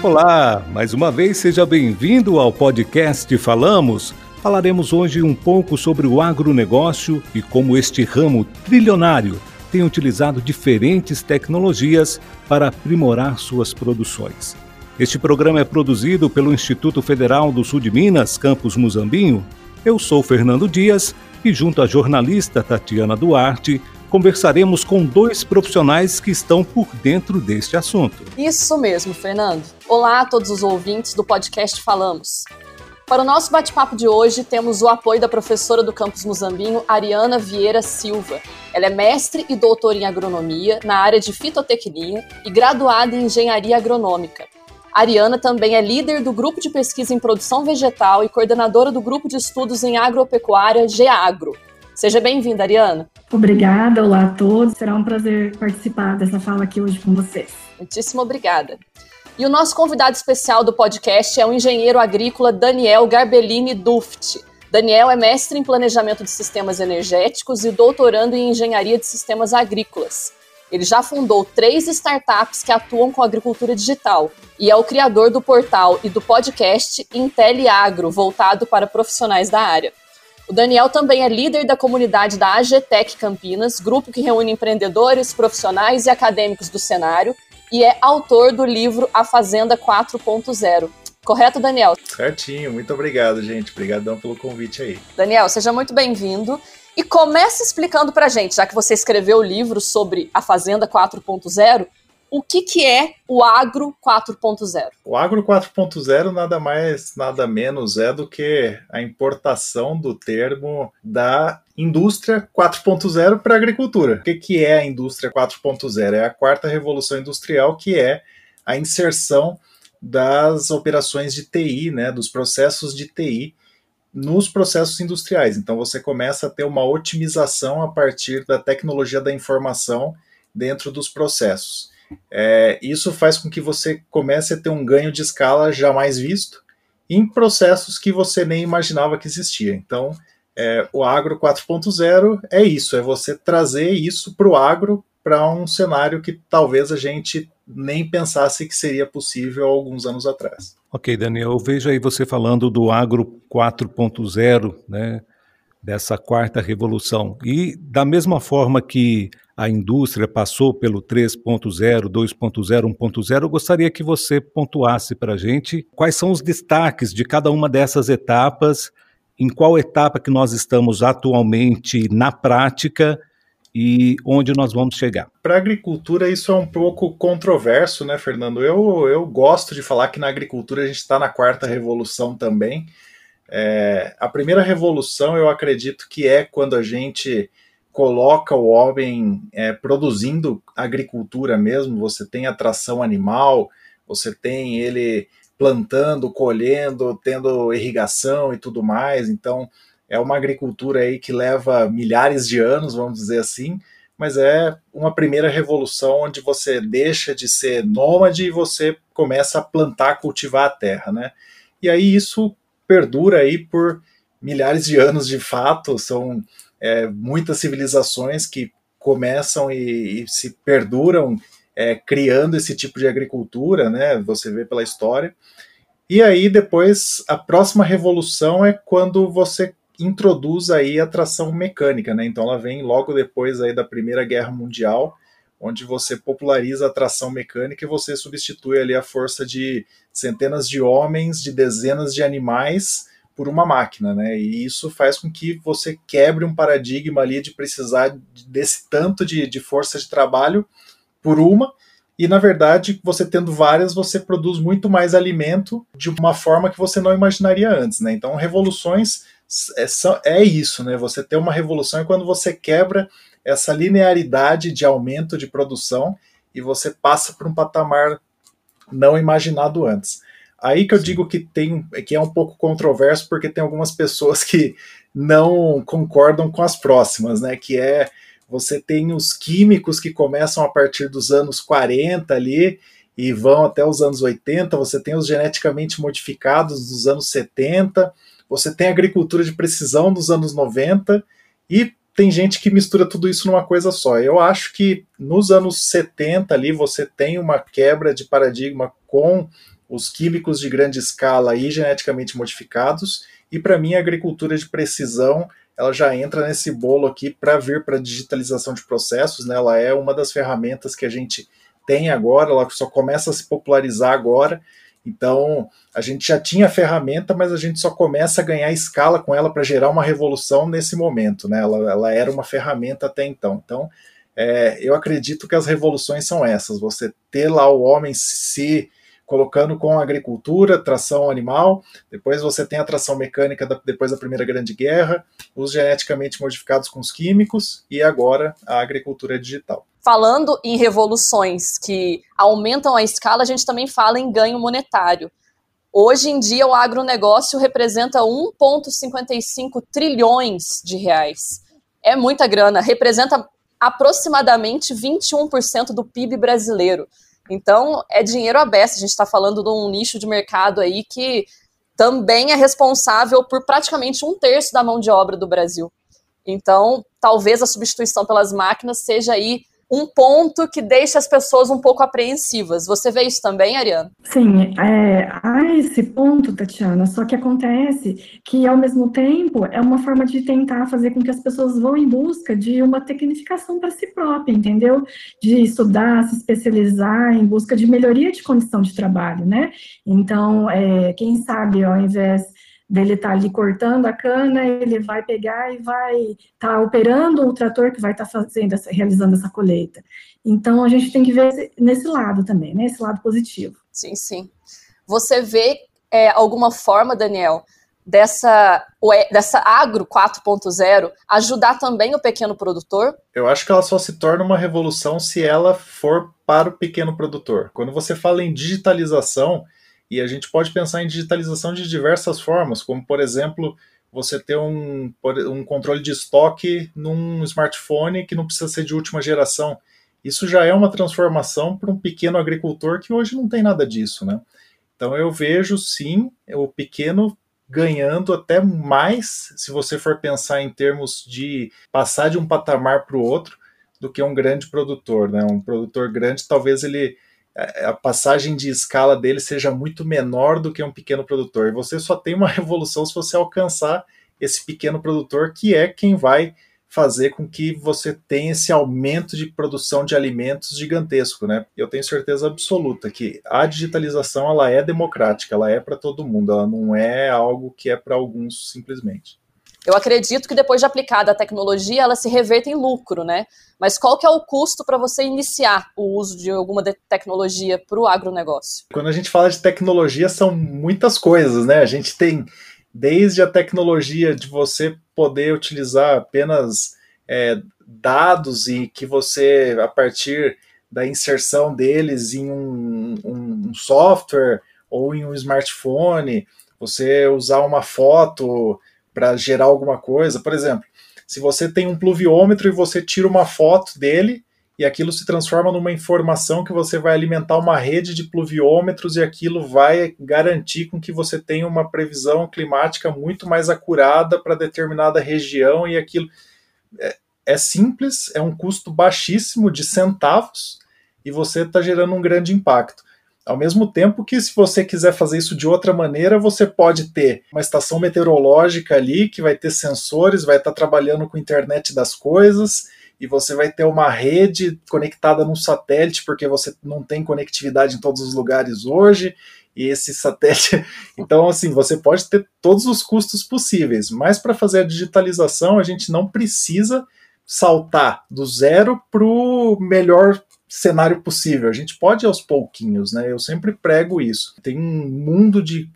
Olá, mais uma vez seja bem-vindo ao podcast Falamos. Falaremos hoje um pouco sobre o agronegócio e como este ramo trilionário tem utilizado diferentes tecnologias para aprimorar suas produções. Este programa é produzido pelo Instituto Federal do Sul de Minas, Campus Muzambinho. Eu sou Fernando Dias e, junto à jornalista Tatiana Duarte, conversaremos com dois profissionais que estão por dentro deste assunto. Isso mesmo, Fernando. Olá a todos os ouvintes do podcast Falamos. Para o nosso bate-papo de hoje, temos o apoio da professora do campus Muzambinho, Ariana Vieira Silva. Ela é mestre e doutora em agronomia na área de fitotecnia e graduada em engenharia agronômica. Ariana também é líder do grupo de pesquisa em produção vegetal e coordenadora do grupo de estudos em agropecuária GEAGRO. Seja bem-vinda, Ariana. Obrigada, olá a todos. Será um prazer participar dessa fala aqui hoje com vocês. Muitíssimo obrigada. E o nosso convidado especial do podcast é o engenheiro agrícola Daniel Garbellini Duft. Daniel é mestre em planejamento de sistemas energéticos e doutorando em engenharia de sistemas agrícolas. Ele já fundou três startups que atuam com agricultura digital e é o criador do portal e do podcast IntelliAgro, voltado para profissionais da área. O Daniel também é líder da comunidade da AGTEC Campinas, grupo que reúne empreendedores, profissionais e acadêmicos do cenário, e é autor do livro A Fazenda 4.0. Correto, Daniel? Certinho, muito obrigado, gente. Obrigadão pelo convite aí. Daniel, seja muito bem-vindo. E comece explicando pra gente, já que você escreveu o livro sobre a Fazenda 4.0, o que, que é o Agro 4.0? O Agro 4.0 nada mais, nada menos é do que a importação do termo da indústria 4.0 para a agricultura. O que, que é a indústria 4.0? É a quarta revolução industrial, que é a inserção das operações de TI, né, dos processos de TI nos processos industriais. Então você começa a ter uma otimização a partir da tecnologia da informação dentro dos processos. É, isso faz com que você comece a ter um ganho de escala jamais visto em processos que você nem imaginava que existia. Então, é, o agro 4.0 é isso, é você trazer isso para o agro para um cenário que talvez a gente nem pensasse que seria possível alguns anos atrás. Ok, Daniel, eu vejo aí você falando do agro 4.0, né, dessa quarta revolução. E da mesma forma que a indústria passou pelo 3.0, 2.0, 1.0, eu gostaria que você pontuasse para a gente quais são os destaques de cada uma dessas etapas, em qual etapa que nós estamos atualmente na prática e onde nós vamos chegar. Para a agricultura, isso é um pouco controverso, né, Fernando? Eu, eu gosto de falar que na agricultura a gente está na quarta revolução também. É, a primeira revolução, eu acredito que é quando a gente coloca o homem é, produzindo agricultura mesmo, você tem atração animal, você tem ele plantando, colhendo, tendo irrigação e tudo mais, então é uma agricultura aí que leva milhares de anos, vamos dizer assim, mas é uma primeira revolução onde você deixa de ser nômade e você começa a plantar, cultivar a terra, né? E aí isso perdura aí por milhares de anos de fato, são é, muitas civilizações que começam e, e se perduram é, criando esse tipo de agricultura, né? Você vê pela história. E aí depois a próxima revolução é quando você introduz aí a tração mecânica, né? Então ela vem logo depois aí da Primeira Guerra Mundial, onde você populariza a tração mecânica e você substitui ali a força de centenas de homens, de dezenas de animais por uma máquina, né? E isso faz com que você quebre um paradigma ali de precisar desse tanto de, de força de trabalho por uma, e na verdade, você tendo várias, você produz muito mais alimento de uma forma que você não imaginaria antes, né? Então, revoluções é, é isso, né? Você ter uma revolução é quando você quebra essa linearidade de aumento de produção e você passa para um patamar não imaginado antes. Aí que eu digo que tem que é um pouco controverso, porque tem algumas pessoas que não concordam com as próximas, né? Que é você tem os químicos que começam a partir dos anos 40 ali e vão até os anos 80, você tem os geneticamente modificados dos anos 70, você tem a agricultura de precisão dos anos 90 e tem gente que mistura tudo isso numa coisa só. Eu acho que nos anos 70 ali você tem uma quebra de paradigma com os químicos de grande escala e geneticamente modificados, e para mim a agricultura de precisão ela já entra nesse bolo aqui para vir para a digitalização de processos, né? Ela é uma das ferramentas que a gente tem agora, ela só começa a se popularizar agora. Então, a gente já tinha a ferramenta, mas a gente só começa a ganhar escala com ela para gerar uma revolução nesse momento, né? Ela, ela era uma ferramenta até então. Então, é, eu acredito que as revoluções são essas: você ter lá o homem se colocando com agricultura, tração animal, depois você tem a tração mecânica da, depois da Primeira Grande Guerra, os geneticamente modificados com os químicos e agora a agricultura digital. Falando em revoluções que aumentam a escala, a gente também fala em ganho monetário. Hoje em dia, o agronegócio representa 1,55 trilhões de reais. É muita grana, representa aproximadamente 21% do PIB brasileiro. Então, é dinheiro aberto. A gente está falando de um nicho de mercado aí que também é responsável por praticamente um terço da mão de obra do Brasil. Então, talvez a substituição pelas máquinas seja aí um ponto que deixa as pessoas um pouco apreensivas. Você vê isso também, Ariana? Sim, é, há esse ponto, Tatiana, só que acontece que, ao mesmo tempo, é uma forma de tentar fazer com que as pessoas vão em busca de uma tecnificação para si própria, entendeu? De estudar, se especializar em busca de melhoria de condição de trabalho, né? Então, é, quem sabe, ao invés dele estar tá ali cortando a cana, ele vai pegar e vai estar tá operando o trator que vai estar tá fazendo, essa, realizando essa colheita. Então a gente tem que ver nesse lado também, né? Esse lado positivo. Sim, sim. Você vê é, alguma forma, Daniel, dessa, dessa agro 4.0 ajudar também o pequeno produtor? Eu acho que ela só se torna uma revolução se ela for para o pequeno produtor. Quando você fala em digitalização, e a gente pode pensar em digitalização de diversas formas, como, por exemplo, você ter um, um controle de estoque num smartphone que não precisa ser de última geração. Isso já é uma transformação para um pequeno agricultor que hoje não tem nada disso, né? Então eu vejo sim o pequeno ganhando até mais, se você for pensar em termos de passar de um patamar para o outro, do que um grande produtor, né? Um produtor grande, talvez ele a passagem de escala dele seja muito menor do que um pequeno produtor. E você só tem uma revolução se você alcançar esse pequeno produtor, que é quem vai fazer com que você tenha esse aumento de produção de alimentos gigantesco, né? Eu tenho certeza absoluta que a digitalização ela é democrática, ela é para todo mundo, ela não é algo que é para alguns simplesmente. Eu acredito que depois de aplicada a tecnologia, ela se reverta em lucro, né? Mas qual que é o custo para você iniciar o uso de alguma de tecnologia para o agronegócio? Quando a gente fala de tecnologia, são muitas coisas, né? A gente tem desde a tecnologia de você poder utilizar apenas é, dados e que você, a partir da inserção deles em um, um, um software ou em um smartphone, você usar uma foto para gerar alguma coisa. Por exemplo, se você tem um pluviômetro e você tira uma foto dele e aquilo se transforma numa informação que você vai alimentar uma rede de pluviômetros e aquilo vai garantir com que você tenha uma previsão climática muito mais acurada para determinada região e aquilo é, é simples, é um custo baixíssimo de centavos e você está gerando um grande impacto. Ao mesmo tempo que, se você quiser fazer isso de outra maneira, você pode ter uma estação meteorológica ali que vai ter sensores, vai estar trabalhando com a internet das coisas, e você vai ter uma rede conectada num satélite, porque você não tem conectividade em todos os lugares hoje, e esse satélite. Então, assim, você pode ter todos os custos possíveis, mas para fazer a digitalização, a gente não precisa saltar do zero para o melhor cenário possível. A gente pode aos pouquinhos, né? Eu sempre prego isso. Tem um mundo de,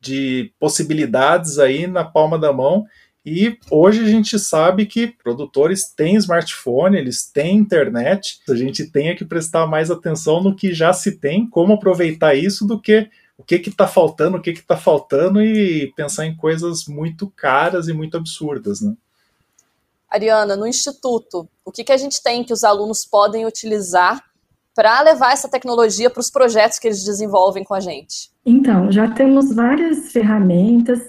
de possibilidades aí na palma da mão. E hoje a gente sabe que produtores têm smartphone, eles têm internet. A gente tem que prestar mais atenção no que já se tem, como aproveitar isso, do que o que está faltando, o que está faltando e pensar em coisas muito caras e muito absurdas, né? Ariana, no Instituto, o que, que a gente tem que os alunos podem utilizar para levar essa tecnologia para os projetos que eles desenvolvem com a gente? Então, já temos várias ferramentas,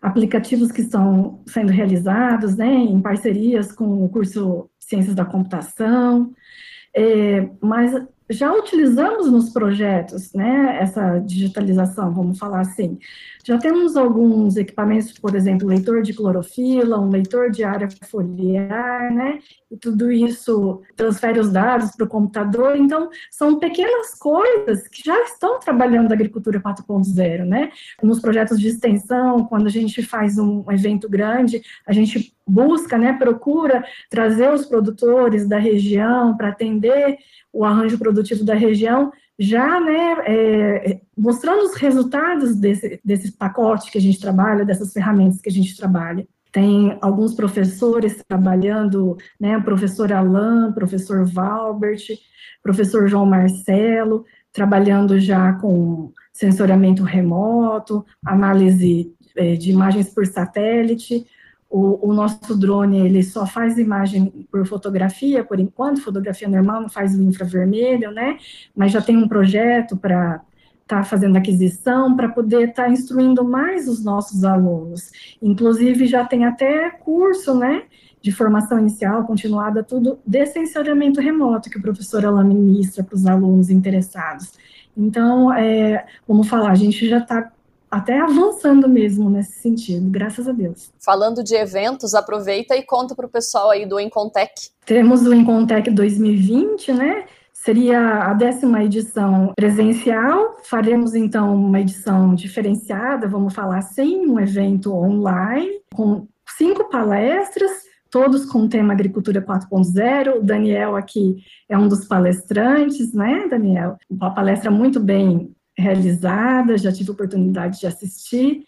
aplicativos que estão sendo realizados né, em parcerias com o curso Ciências da Computação, é, mas já utilizamos nos projetos, né, essa digitalização, vamos falar assim. Já temos alguns equipamentos, por exemplo, leitor de clorofila, um leitor de área foliar, né, e tudo isso transfere os dados para o computador. Então, são pequenas coisas que já estão trabalhando na agricultura 4.0, né. Nos projetos de extensão, quando a gente faz um evento grande, a gente busca, né, procura trazer os produtores da região para atender o arranjo produtivo da região, já né, é, mostrando os resultados desse, desse pacote que a gente trabalha, dessas ferramentas que a gente trabalha. Tem alguns professores trabalhando, né, professor Alain, professor Valbert, professor João Marcelo, trabalhando já com sensoriamento remoto, análise é, de imagens por satélite, o, o, nosso drone, ele só faz imagem por fotografia, por enquanto, fotografia normal, não faz o infravermelho, né? Mas já tem um projeto para estar tá fazendo aquisição, para poder estar tá instruindo mais os nossos alunos. Inclusive, já tem até curso, né? De formação inicial, continuada, tudo de sensoriamento remoto, que o professor ela ministra para os alunos interessados. Então, é, vamos falar, a gente já está até avançando mesmo nesse sentido, graças a Deus. Falando de eventos, aproveita e conta para o pessoal aí do Encontec. Temos o Encontec 2020, né? Seria a décima edição presencial. Faremos então uma edição diferenciada, vamos falar assim, um evento online com cinco palestras, todos com o tema Agricultura 4.0. O Daniel aqui é um dos palestrantes, né, Daniel? Uma palestra muito bem realizada, já tive oportunidade de assistir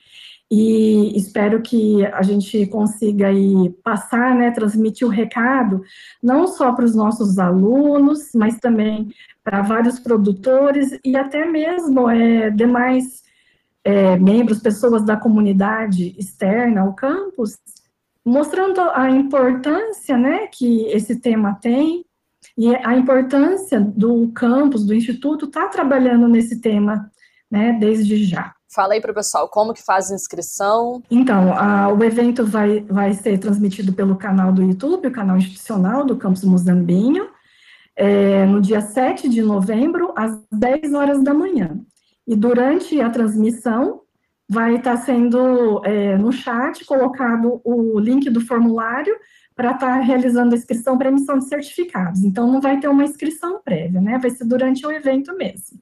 e espero que a gente consiga aí passar, né, transmitir o recado, não só para os nossos alunos, mas também para vários produtores e até mesmo é, demais é, membros, pessoas da comunidade externa ao campus, mostrando a importância, né, que esse tema tem e a importância do campus, do instituto, estar tá trabalhando nesse tema, né, desde já. Fala aí para o pessoal como que faz a inscrição. Então, a, o evento vai, vai ser transmitido pelo canal do YouTube, o canal institucional do Campus Muzambinho, é, no dia 7 de novembro, às 10 horas da manhã. E durante a transmissão, vai estar tá sendo é, no chat colocado o link do formulário para estar tá realizando a inscrição para emissão de certificados. Então, não vai ter uma inscrição prévia, né? Vai ser durante o evento mesmo.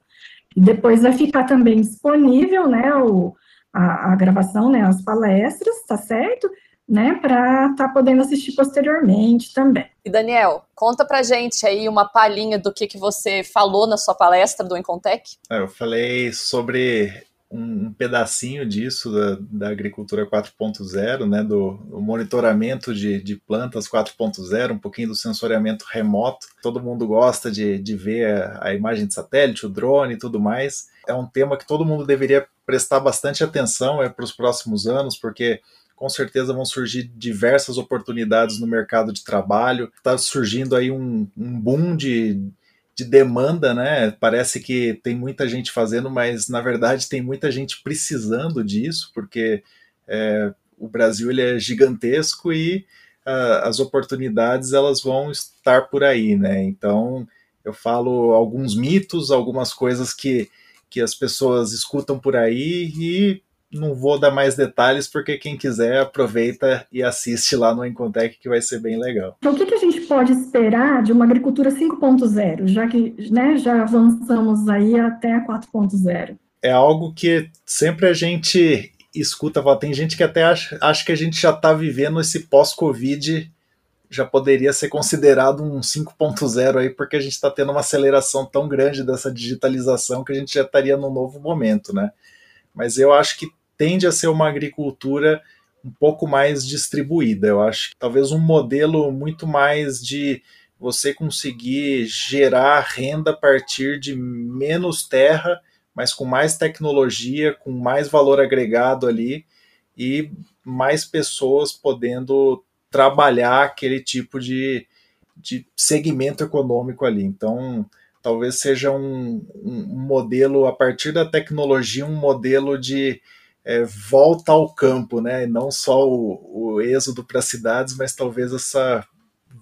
E depois vai ficar também disponível, né, o, a, a gravação, né, as palestras, tá certo? Né, para estar tá podendo assistir posteriormente também. E Daniel, conta pra gente aí uma palhinha do que, que você falou na sua palestra do Incontec. É, eu falei sobre um, um pedacinho disso da, da agricultura 4.0, né, do, do, monitoramento de, de plantas 4.0, um pouquinho do sensoriamento remoto. Todo mundo gosta de, de ver a, a imagem de satélite, o drone e tudo mais. É um tema que todo mundo deveria prestar bastante atenção é, para os próximos anos, porque com certeza vão surgir diversas oportunidades no mercado de trabalho. Está surgindo aí um, um boom de de demanda, né? Parece que tem muita gente fazendo, mas na verdade tem muita gente precisando disso, porque é, o Brasil ele é gigantesco e uh, as oportunidades elas vão estar por aí, né? Então eu falo alguns mitos, algumas coisas que, que as pessoas escutam por aí e não vou dar mais detalhes, porque quem quiser aproveita e assiste lá no Encontec, que vai ser bem legal. Então, o que, que a gente pode esperar de uma agricultura 5.0, já que né, já avançamos aí até a 4.0? É algo que sempre a gente escuta, tem gente que até acha, acha que a gente já está vivendo esse pós-Covid, já poderia ser considerado um 5.0 aí, porque a gente está tendo uma aceleração tão grande dessa digitalização que a gente já estaria num novo momento, né? Mas eu acho que tende a ser uma agricultura um pouco mais distribuída. Eu acho que talvez um modelo muito mais de você conseguir gerar renda a partir de menos terra, mas com mais tecnologia, com mais valor agregado ali e mais pessoas podendo trabalhar aquele tipo de, de segmento econômico ali. Então, talvez seja um, um modelo, a partir da tecnologia, um modelo de é, volta ao campo, né? Não só o, o êxodo para as cidades, mas talvez essa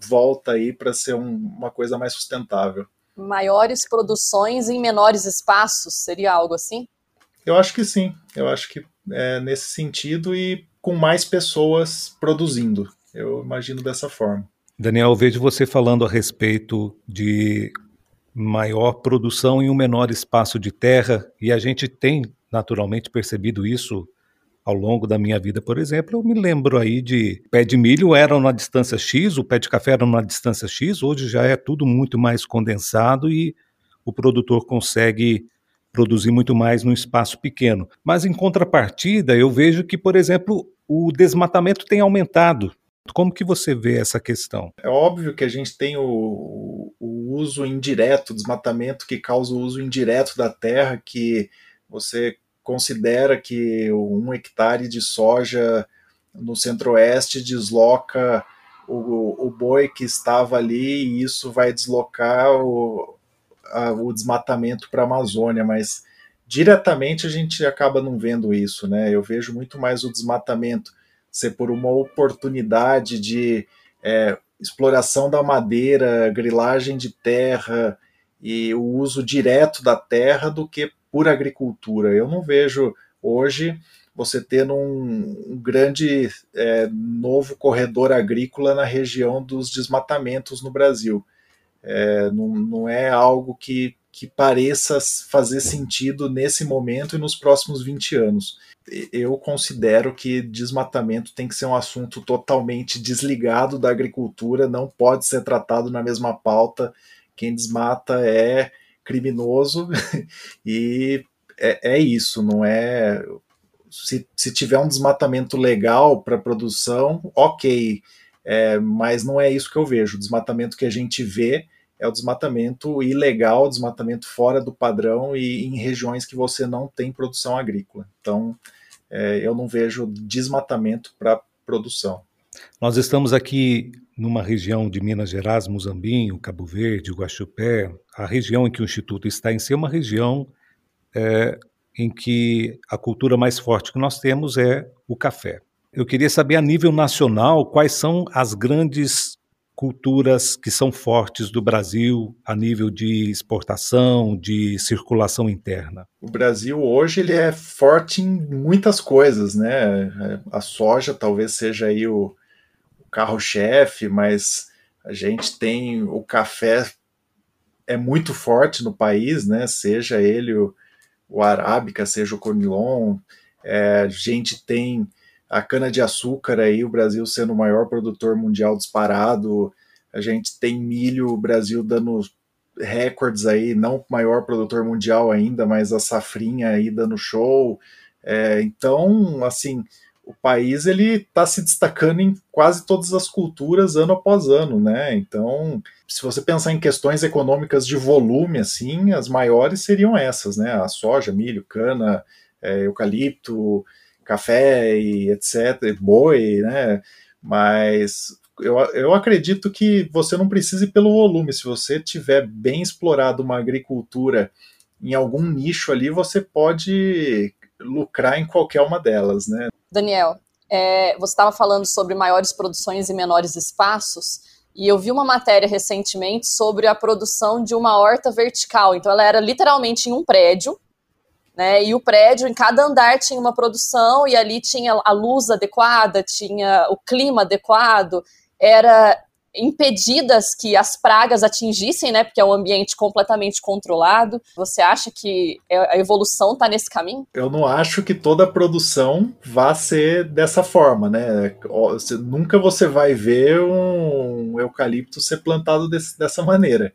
volta aí para ser um, uma coisa mais sustentável. maiores produções em menores espaços, seria algo assim? Eu acho que sim, eu acho que é nesse sentido e com mais pessoas produzindo. Eu imagino dessa forma. Daniel, eu vejo você falando a respeito de maior produção em um menor espaço de terra, e a gente tem naturalmente percebido isso ao longo da minha vida, por exemplo, eu me lembro aí de pé de milho era na distância X, o pé de café era na distância X, hoje já é tudo muito mais condensado e o produtor consegue produzir muito mais num espaço pequeno. Mas em contrapartida, eu vejo que, por exemplo, o desmatamento tem aumentado. Como que você vê essa questão? É óbvio que a gente tem o, o uso indireto, desmatamento que causa o uso indireto da terra, que você considera que um hectare de soja no centro-oeste desloca o, o, boi que estava ali e isso vai deslocar o, a, o desmatamento para a Amazônia, mas diretamente a gente acaba não vendo isso, né? Eu vejo muito mais o desmatamento ser por uma oportunidade de é, exploração da madeira, grilagem de terra e o uso direto da terra do que por agricultura. Eu não vejo hoje você tendo um, um grande é, novo corredor agrícola na região dos desmatamentos no Brasil. É, não, não é algo que, que pareça fazer sentido nesse momento e nos próximos 20 anos. Eu considero que desmatamento tem que ser um assunto totalmente desligado da agricultura, não pode ser tratado na mesma pauta. Quem desmata é criminoso e é, é, isso, não é. Se, se tiver um desmatamento legal para produção, ok, é, mas não é isso que eu vejo. O desmatamento que a gente vê é o desmatamento ilegal, desmatamento fora do padrão e em regiões que você não tem produção agrícola. Então, é, eu não vejo desmatamento para produção. Nós estamos aqui numa região de Minas Gerais, Muzambinho, Cabo Verde, Guaxupé, a região em que o Instituto está em si é uma região é, em que a cultura mais forte que nós temos é o café. Eu queria saber, a nível nacional, quais são as grandes culturas que são fortes do Brasil a nível de exportação, de circulação interna? O Brasil hoje ele é forte em muitas coisas, né? A soja talvez seja aí o, carro-chefe, mas a gente tem o café é muito forte no país, né? Seja ele o, o arábica, seja o conilon, é, a gente tem a cana de açúcar aí, o Brasil sendo o maior produtor mundial disparado, a gente tem milho, o Brasil dando recordes aí, não maior produtor mundial ainda, mas a safrinha aí dando show. É, então, assim, o país ele está se destacando em quase todas as culturas ano após ano, né? Então, se você pensar em questões econômicas de volume, assim, as maiores seriam essas, né? A soja, milho, cana, é, eucalipto, café e etc, boi, né? Mas eu, eu acredito que você não precise pelo volume. Se você tiver bem explorado uma agricultura em algum nicho ali, você pode lucrar em qualquer uma delas, né? Daniel, é, você estava falando sobre maiores produções e menores espaços, e eu vi uma matéria recentemente sobre a produção de uma horta vertical. Então, ela era literalmente em um prédio, né? E o prédio, em cada andar, tinha uma produção, e ali tinha a luz adequada, tinha o clima adequado, era impedidas que as pragas atingissem, né? Porque é um ambiente completamente controlado. Você acha que é, a evolução está nesse caminho? Eu não acho que toda produção vá ser dessa forma, né? Nunca você vai ver um eucalipto ser plantado desse, dessa maneira.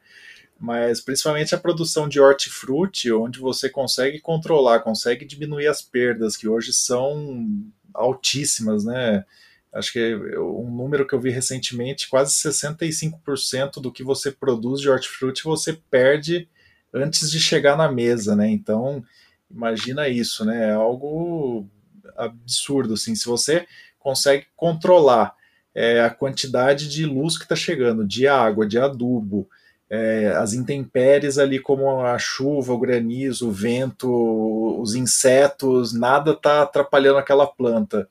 Mas principalmente a produção de hortifruti, onde você consegue controlar, consegue diminuir as perdas, que hoje são altíssimas, né? Acho que um número que eu vi recentemente, quase 65% do que você produz de hortifruti você perde antes de chegar na mesa, né? Então, imagina isso, né? É algo absurdo, assim. Se você consegue controlar é, a quantidade de luz que está chegando, de água, de adubo, é, as intempéries ali, como a chuva, o granizo, o vento, os insetos, nada está atrapalhando aquela planta.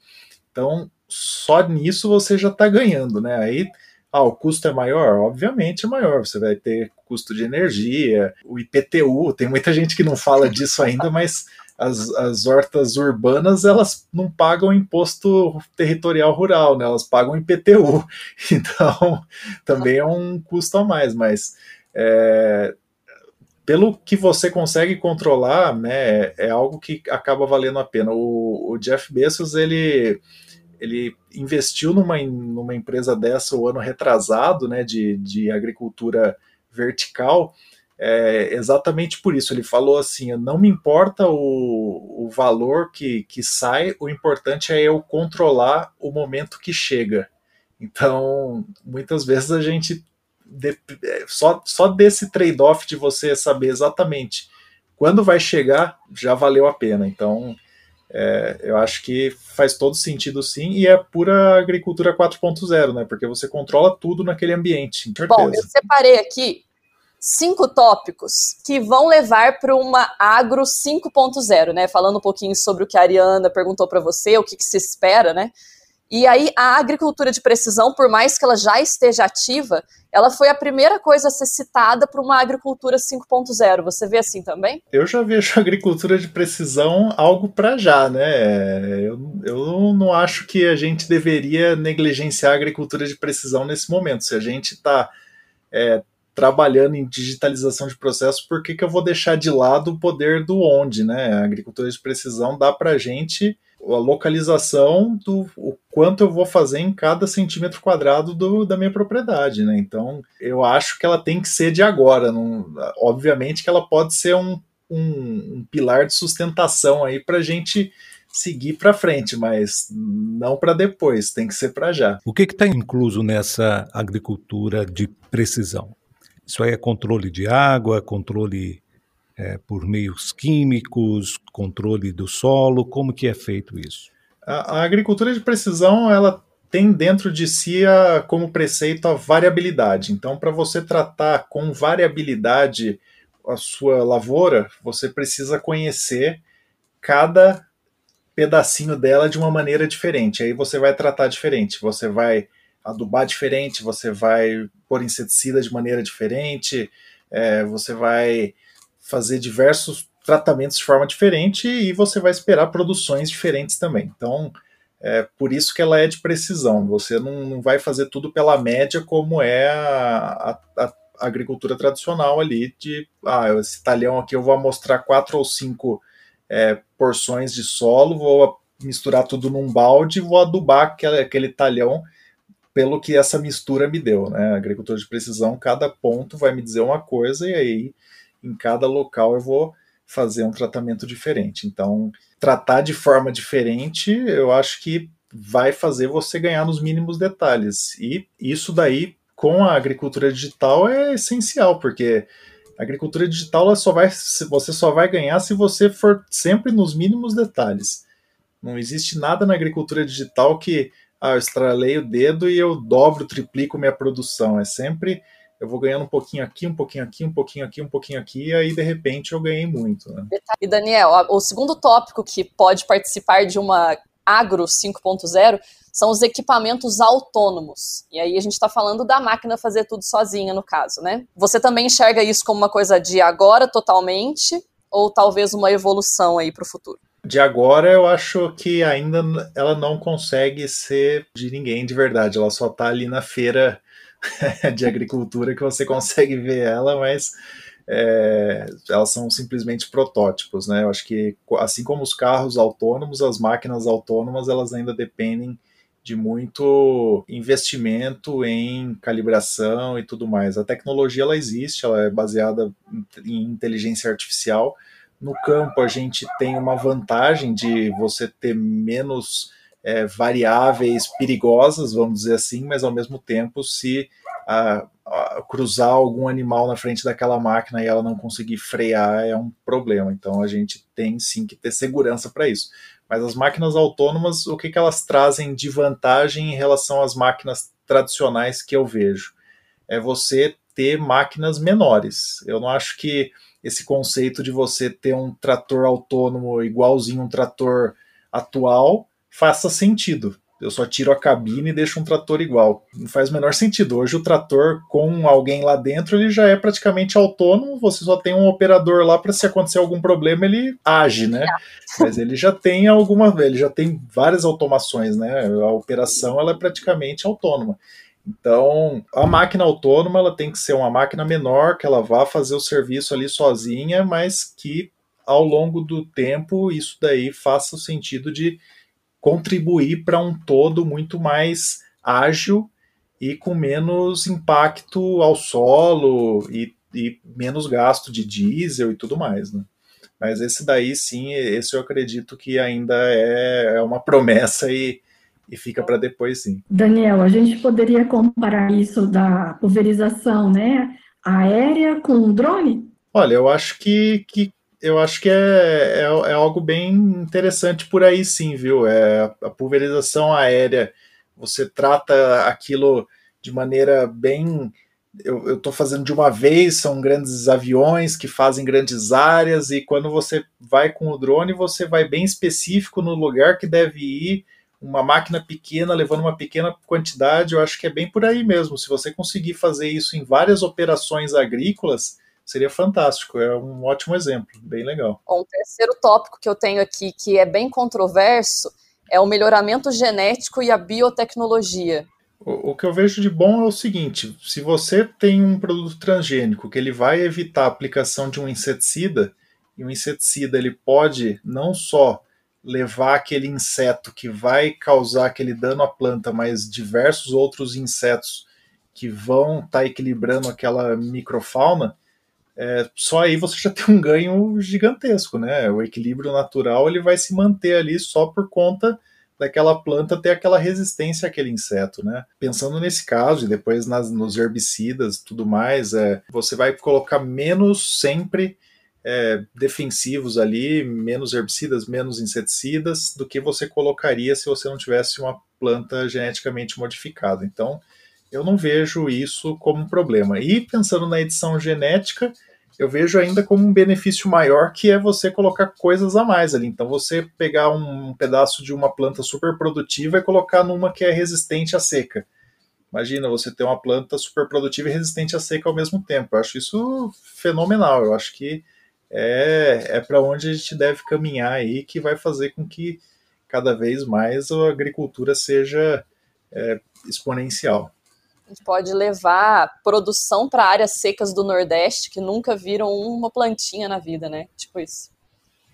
Então, só nisso você já está ganhando, né? Aí Ah, o custo é maior? Obviamente é maior. Você vai ter custo de energia, o IPTU. Tem muita gente que não fala disso ainda, mas as, as hortas urbanas elas não pagam imposto territorial rural, né? Elas pagam IPTU. Então também é um custo a mais, mas é, pelo que você consegue controlar, né, é algo que acaba valendo a pena. O, o Jeff Bezos ele ele investiu numa, numa empresa dessa o ano retrasado, né, de, de agricultura vertical, é, exatamente por isso. Ele falou assim: não me importa o, o valor que, que sai, o importante é eu controlar o momento que chega. Então, muitas vezes a gente. De, só, só desse trade-off de você saber exatamente quando vai chegar, já valeu a pena. Então, é, eu acho que faz todo sentido sim, e é pura agricultura 4.0, né? Porque você controla tudo naquele ambiente. Bom, eu separei aqui cinco tópicos que vão levar para uma agro 5.0, né? Falando um pouquinho sobre o que a Ariana perguntou para você, o que, que se espera, né? E aí a agricultura de precisão, por mais que ela já esteja ativa, ela foi a primeira coisa a ser citada para uma agricultura 5.0. Você vê assim também? Eu já vejo a agricultura de precisão algo para já, né? Eu, eu não acho que a gente deveria negligenciar a agricultura de precisão nesse momento. Se a gente está é, trabalhando em digitalização de processos, por que, que eu vou deixar de lado o poder do onde, né? A agricultura de precisão dá para a gente a localização do o quanto eu vou fazer em cada centímetro quadrado do, da minha propriedade, né? Então, eu acho que ela tem que ser de agora. Não, obviamente que ela pode ser um, um, um pilar de sustentação aí para a gente seguir para frente, mas não para depois, tem que ser para já. O que está incluso nessa agricultura de precisão? Isso aí é controle de água, controle é, por meios químicos, controle do solo, como que é feito isso? A, a agricultura de precisão, ela tem dentro de si a, como preceito a variabilidade. Então, para você tratar com variabilidade a sua lavoura, você precisa conhecer cada pedacinho dela de uma maneira diferente. Aí você vai tratar diferente, você vai adubar diferente, você vai pôr inseticida de maneira diferente, é, você vai fazer diversos tratamentos de forma diferente e você vai esperar produções diferentes também. Então, é por isso que ela é de precisão. Você não, não vai fazer tudo pela média como é a, a, a, agricultura tradicional ali de ah, esse talhão aqui eu vou mostrar quatro ou cinco é, porções de solo, vou misturar tudo num balde e vou adubar aquele, aquele talhão pelo que essa mistura me deu. Né? Agricultura de precisão, cada ponto vai me dizer uma coisa e aí em cada local eu vou fazer um tratamento diferente. Então, tratar de forma diferente, eu acho que vai fazer você ganhar nos mínimos detalhes. E isso daí, com a agricultura digital, é essencial, porque a agricultura digital só vai, você só vai ganhar se você for sempre nos mínimos detalhes. Não existe nada na agricultura digital que ah, eu estralei o dedo e eu dobro, triplico minha produção. É sempre eu vou ganhando um pouquinho aqui, um pouquinho aqui, um pouquinho aqui, um pouquinho aqui, e aí de repente eu ganhei muito. Né? E Daniel, o segundo tópico que pode participar de uma agro 5.0 são os equipamentos autônomos. E aí a gente está falando da máquina fazer tudo sozinha, no caso, né? Você também enxerga isso como uma coisa de agora totalmente, ou talvez uma evolução aí para o futuro? de agora eu acho que ainda ela não consegue ser de ninguém de verdade. Ela só está ali na feira de agricultura que você consegue ver ela, mas é, elas são simplesmente protótipos, né? Eu acho que assim como os carros autônomos, as máquinas autônomas elas ainda dependem de muito investimento em calibração e tudo mais. A tecnologia ela existe, ela é baseada em inteligência artificial, no campo, a gente tem uma vantagem de você ter menos é, variáveis perigosas, vamos dizer assim, mas ao mesmo tempo, se a, a, cruzar algum animal na frente daquela máquina e ela não conseguir frear, é um problema. Então a gente tem sim que ter segurança para isso. Mas as máquinas autônomas, o que, que elas trazem de vantagem em relação às máquinas tradicionais que eu vejo? É você ter máquinas menores. Eu não acho que esse conceito de você ter um trator autônomo igualzinho um trator atual faça sentido. eu só tiro a cabine e deixo um trator igual. Não faz o menor sentido. Hoje o trator com alguém lá dentro ele já é praticamente autônomo. Você só tem um operador lá para se acontecer algum problema ele age, né? Mas ele já tem alguma, ele já tem várias automações, né? A operação ela é praticamente autônoma. Então, a máquina autônoma ela tem que ser uma máquina menor que ela vá fazer o serviço ali sozinha, mas que ao longo do tempo isso daí faça o sentido de contribuir para um todo muito mais ágil e com menos impacto ao solo e, e, menos gasto de diesel e tudo mais, né? Mas esse daí sim, esse eu acredito que ainda é, é uma promessa e, e fica para depois sim. Daniel, a gente poderia comparar isso da pulverização, né, aérea com drone? Olha, eu acho que, que eu acho que é, é, é, algo bem interessante por aí sim, viu? É, a pulverização aérea, você trata aquilo de maneira bem. Eu estou fazendo de uma vez, são grandes aviões que fazem grandes áreas, e quando você vai com o drone, você vai bem específico no lugar que deve ir, uma máquina pequena levando uma pequena quantidade, eu acho que é bem por aí mesmo. Se você conseguir fazer isso em várias operações agrícolas, seria fantástico. É um ótimo exemplo, bem legal. Bom, o terceiro tópico que eu tenho aqui, que é bem controverso, é o melhoramento genético e a biotecnologia. O, o que eu vejo de bom é o seguinte: se você tem um produto transgênico que ele vai evitar a aplicação de um inseticida, e o inseticida ele pode não só levar aquele inseto que vai causar aquele dano à planta, mas diversos outros insetos que vão estar tá equilibrando aquela microfauna, é, só aí você já tem um ganho gigantesco, né? O equilíbrio natural ele vai se manter ali só por conta daquela planta ter aquela resistência àquele inseto, né? Pensando nesse caso e depois nas, nos herbicidas tudo mais, é, você vai colocar menos sempre é, defensivos ali, menos herbicidas, menos inseticidas do que você colocaria se você não tivesse uma planta geneticamente modificada. Então, eu não vejo isso como um problema. E pensando na edição genética, eu vejo ainda como um benefício maior que é você colocar coisas a mais ali. Então, você pegar um pedaço de uma planta super produtiva e colocar numa que é resistente à seca. Imagina você ter uma planta super produtiva e resistente à seca ao mesmo tempo. Eu acho isso fenomenal. Eu acho que é, é para onde a gente deve caminhar aí, que vai fazer com que cada vez mais a agricultura seja é, exponencial. A gente pode levar produção para áreas secas do Nordeste que nunca viram uma plantinha na vida, né? Tipo isso.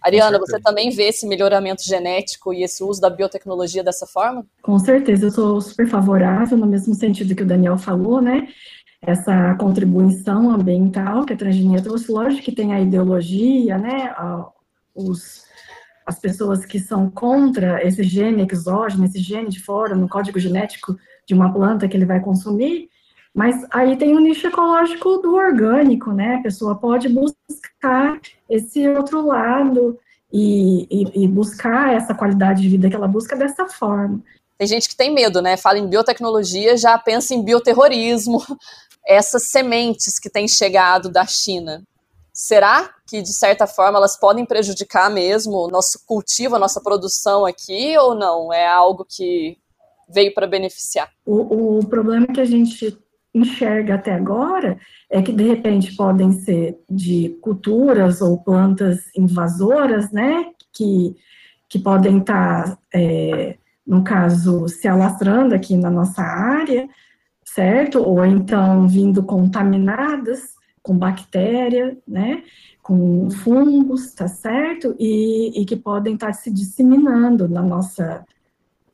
Ariana, você também vê esse melhoramento genético e esse uso da biotecnologia dessa forma? Com certeza, eu sou super favorável, no mesmo sentido que o Daniel falou, né? Essa contribuição ambiental que a transgenia trouxe, lógico que tem a ideologia, né? Os, as pessoas que são contra esse gene exógeno, esse gene de fora, no código genético de uma planta que ele vai consumir, mas aí tem o nicho ecológico do orgânico, né? A pessoa pode buscar esse outro lado e, e, e, buscar essa qualidade de vida que ela busca dessa forma. Tem gente que tem medo, né? Fala em biotecnologia, já pensa em bioterrorismo, essas sementes que têm chegado da China. Será que, de certa forma, elas podem prejudicar mesmo o nosso cultivo, a nossa produção aqui, ou não? É algo que veio para beneficiar? O, o problema que a gente enxerga até agora é que de repente podem ser de culturas ou plantas invasoras, né, que, que podem estar, tá, é, no caso, se alastrando aqui na nossa área, certo? Ou então vindo contaminadas com bactéria, né, com fungos, tá certo? E, e que podem estar tá se disseminando na nossa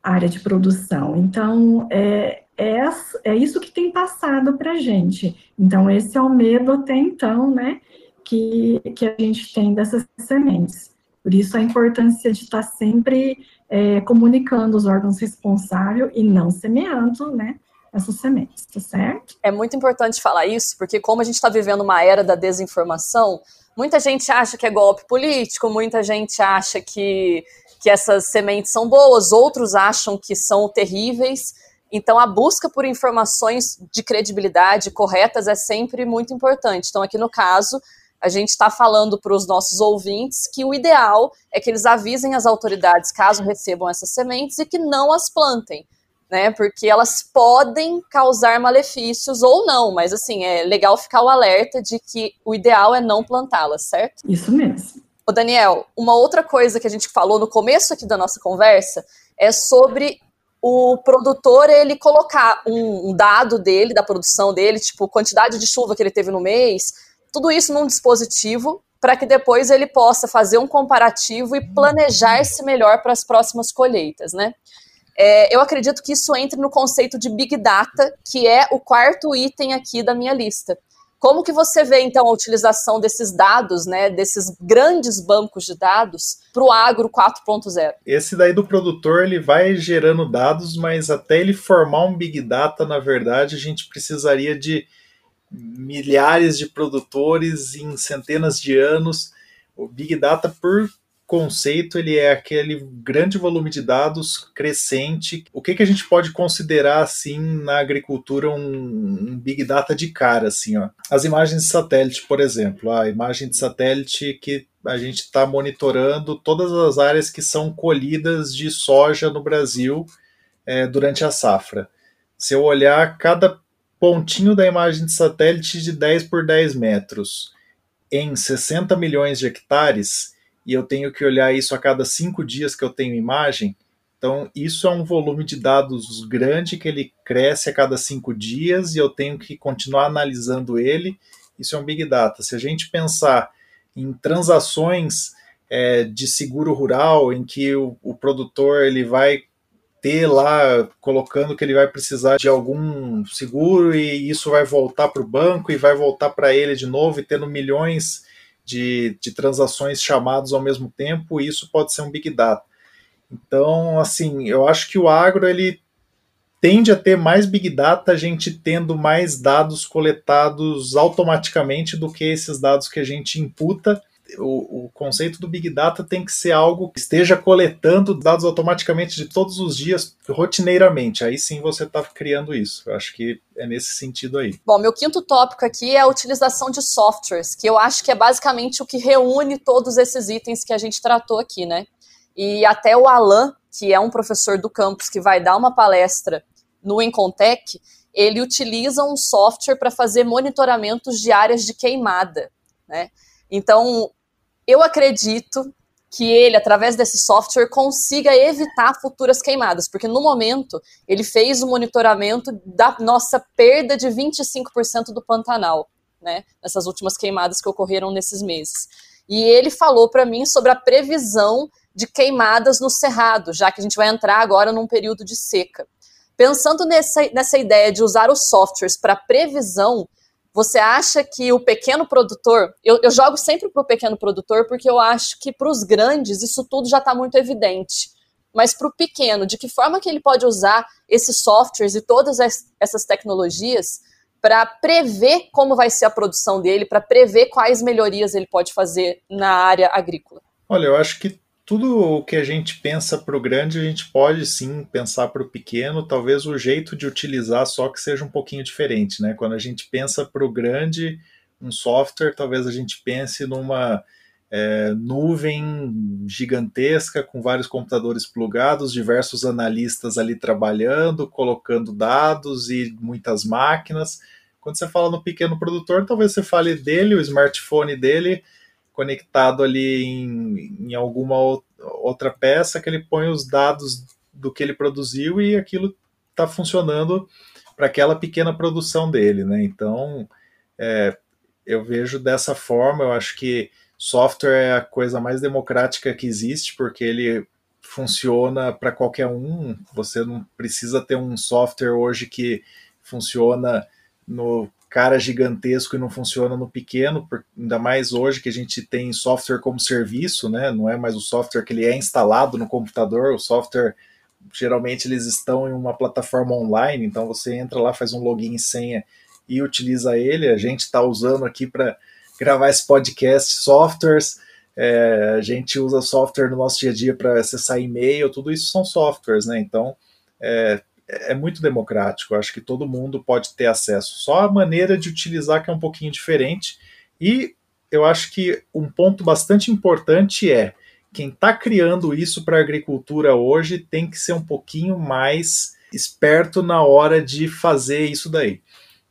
área de produção. Então, é, é, é isso que tem passado para a gente. Então, esse é o medo até então, né, que, que a gente tem dessas sementes. Por isso, a importância de estar sempre é, comunicando os órgãos responsáveis e não semeando, né, essas sementes, tá certo? É muito importante falar isso, porque como a gente está vivendo uma era da desinformação, muita gente acha que é golpe político, muita gente acha que que essas sementes são boas, outros acham que são terríveis. Então, a busca por informações de credibilidade corretas é sempre muito importante. Então, aqui no caso, a gente está falando para os nossos ouvintes que o ideal é que eles avisem as autoridades caso recebam essas sementes e que não as plantem, né? Porque elas podem causar malefícios ou não, mas assim, é legal ficar o alerta de que o ideal é não plantá-las, certo? Isso mesmo. Ô Daniel, uma outra coisa que a gente falou no começo aqui da nossa conversa é sobre o produtor ele colocar um, um, dado dele, da produção dele, tipo quantidade de chuva que ele teve no mês, tudo isso num dispositivo para que depois ele possa fazer um comparativo e planejar-se melhor para as próximas colheitas, né? É, eu acredito que isso entre no conceito de Big Data, que é o quarto item aqui da minha lista. Como que você vê, então, a utilização desses dados, né, desses grandes bancos de dados, para o agro 4.0? Esse daí do produtor, ele vai gerando dados, mas até ele formar um Big Data, na verdade, a gente precisaria de milhares de produtores em centenas de anos. O Big Data, por conceito ele é aquele grande volume de dados crescente. O que, que a gente pode considerar assim na agricultura um, um, big data de cara assim, ó? As imagens de satélite, por exemplo, a imagem de satélite que a gente está monitorando todas as áreas que são colhidas de soja no Brasil é, durante a safra. Se eu olhar cada pontinho da imagem de satélite de 10 por 10 metros em 60 milhões de hectares, e eu tenho que olhar isso a cada cinco dias que eu tenho imagem. Então, isso é um volume de dados grande que ele cresce a cada cinco dias e eu tenho que continuar analisando ele. Isso é um Big Data. Se a gente pensar em transações é, de seguro rural, em que o, o produtor ele vai ter lá colocando que ele vai precisar de algum seguro e isso vai voltar para o banco e vai voltar para ele de novo e tendo milhões de, de transações chamados ao mesmo tempo, e isso pode ser um big data. Então, assim, eu acho que o agro ele tende a ter mais big data, a gente tendo mais dados coletados automaticamente do que esses dados que a gente imputa o, o, conceito do Big Data tem que ser algo que esteja coletando dados automaticamente de todos os dias, rotineiramente. Aí sim você está criando isso. Eu acho que é nesse sentido aí. Bom, meu quinto tópico aqui é a utilização de softwares, que eu acho que é basicamente o que reúne todos esses itens que a gente tratou aqui, né? E até o Alan, que é um professor do campus que vai dar uma palestra no Incontec, ele utiliza um software para fazer monitoramentos de áreas de queimada, né? Então, eu acredito que ele, através desse software, consiga evitar futuras queimadas, porque no momento ele fez o monitoramento da nossa perda de 25% do Pantanal, né, nessas últimas queimadas que ocorreram nesses meses. E ele falou para mim sobre a previsão de queimadas no cerrado, já que a gente vai entrar agora num período de seca. Pensando nessa, nessa ideia de usar os softwares para previsão, você acha que o pequeno produtor, eu, eu jogo sempre para o pequeno produtor porque eu acho que para os grandes isso tudo já está muito evidente. Mas para o pequeno, de que forma que ele pode usar esses softwares e todas essas tecnologias para prever como vai ser a produção dele, para prever quais melhorias ele pode fazer na área agrícola? Olha, eu acho que tudo o que a gente pensa para o grande, a gente pode sim pensar para o pequeno, talvez o jeito de utilizar só que seja um pouquinho diferente, né? Quando a gente pensa para o grande, um software, talvez a gente pense numa é, nuvem gigantesca com vários computadores plugados, diversos analistas ali trabalhando, colocando dados e muitas máquinas. Quando você fala no pequeno produtor, talvez você fale dele, o smartphone dele, conectado ali em, em alguma outra peça que ele põe os dados do que ele produziu e aquilo está funcionando para aquela pequena produção dele, né? Então, é, eu vejo dessa forma, eu acho que software é a coisa mais democrática que existe, porque ele funciona para qualquer um. Você não precisa ter um software hoje que funciona no cara gigantesco e não funciona no pequeno, ainda mais hoje que a gente tem software como serviço, né? Não é mais o software que ele é instalado no computador, o software geralmente eles estão em uma plataforma online, então você entra lá, faz um login e senha e utiliza ele. A gente está usando aqui para gravar esse podcast softwares. É, a gente usa software no nosso dia a dia para acessar e-mail, tudo isso são softwares, né? Então, é, é muito democrático. Acho que todo mundo pode ter acesso. Só a maneira de utilizar que é um pouquinho diferente. E eu acho que um ponto bastante importante é quem está criando isso para a agricultura hoje tem que ser um pouquinho mais esperto na hora de fazer isso daí.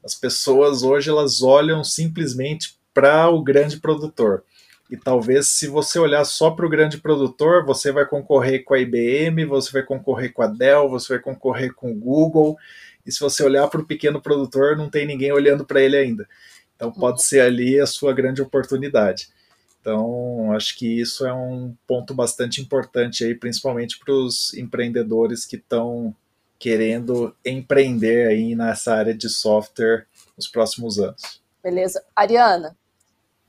As pessoas hoje elas olham simplesmente para o grande produtor. E talvez se você olhar só para o grande produtor, você vai concorrer com a IBM, você vai concorrer com a Dell, você vai concorrer com o Google. E se você olhar para o pequeno produtor, não tem ninguém olhando para ele ainda. Então pode ser ali a sua grande oportunidade. Então, acho que isso é um ponto bastante importante aí, principalmente para os empreendedores que estão querendo empreender aí nessa área de software nos próximos anos. Beleza. Ariana,